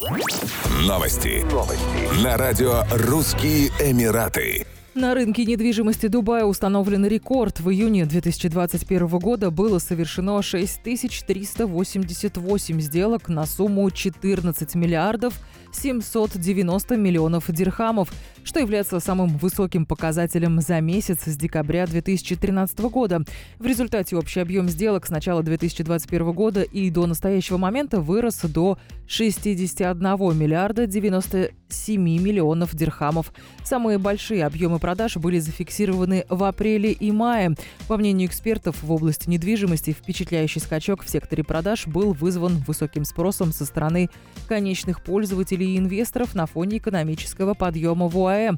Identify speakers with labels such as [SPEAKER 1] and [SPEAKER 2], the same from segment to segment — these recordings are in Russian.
[SPEAKER 1] Новости. Новости. На радио «Русские Эмираты».
[SPEAKER 2] На рынке недвижимости Дубая установлен рекорд. В июне 2021 года было совершено 6388 сделок на сумму 14 миллиардов 790 миллионов дирхамов, что является самым высоким показателем за месяц с декабря 2013 года. В результате общий объем сделок с начала 2021 года и до настоящего момента вырос до 61 миллиарда 97 миллионов дирхамов. Самые большие объемы продаж были зафиксированы в апреле и мае. По мнению экспертов в области недвижимости, впечатляющий скачок в секторе продаж был вызван высоким спросом со стороны конечных пользователей и инвесторов на фоне экономического подъема в ОАЭ.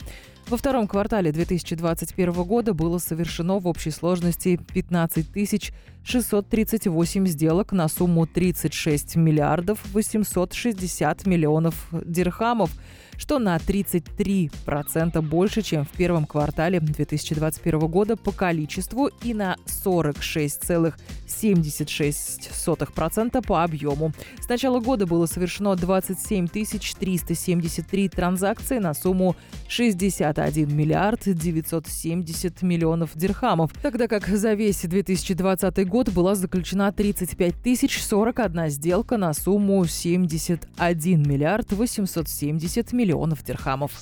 [SPEAKER 2] Во втором квартале 2021 года было совершено в общей сложности 15 638 сделок на сумму 36 миллиардов 860 миллионов дирхамов, что на 33% больше, чем в первом квартале 2021 года по количеству и на 46,76% по объему. С начала года было совершено 27 373 транзакции на сумму 61 миллиард 970 миллионов дирхамов, тогда как за весь 2020 год была заключена 35 041 сделка на сумму 71 миллиард 870 миллионов дирхамов.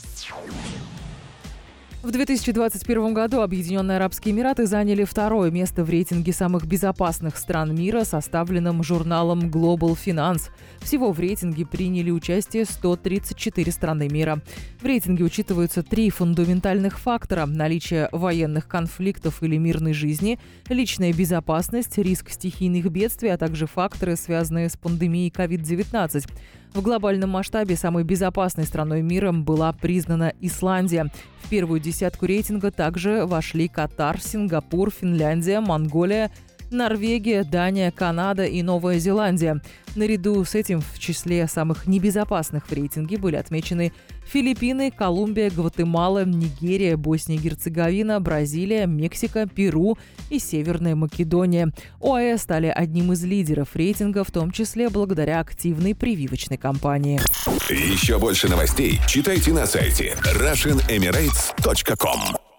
[SPEAKER 2] В 2021 году Объединенные Арабские Эмираты заняли второе место в рейтинге самых безопасных стран мира, составленном журналом Global Finance. Всего в рейтинге приняли участие 134 страны мира. В рейтинге учитываются три фундаментальных фактора – наличие военных конфликтов или мирной жизни, личная безопасность, риск стихийных бедствий, а также факторы, связанные с пандемией COVID-19. В глобальном масштабе самой безопасной страной мира была признана Исландия. В первую десятку рейтинга также вошли Катар, Сингапур, Финляндия, Монголия, Норвегия, Дания, Канада и Новая Зеландия. Наряду с этим в числе самых небезопасных в рейтинге были отмечены Филиппины, Колумбия, Гватемала, Нигерия, Босния и Герцеговина, Бразилия, Мексика, Перу и Северная Македония. ОАЭ стали одним из лидеров рейтинга, в том числе благодаря активной прививочной кампании.
[SPEAKER 1] Еще больше новостей читайте на сайте RussianEmirates.com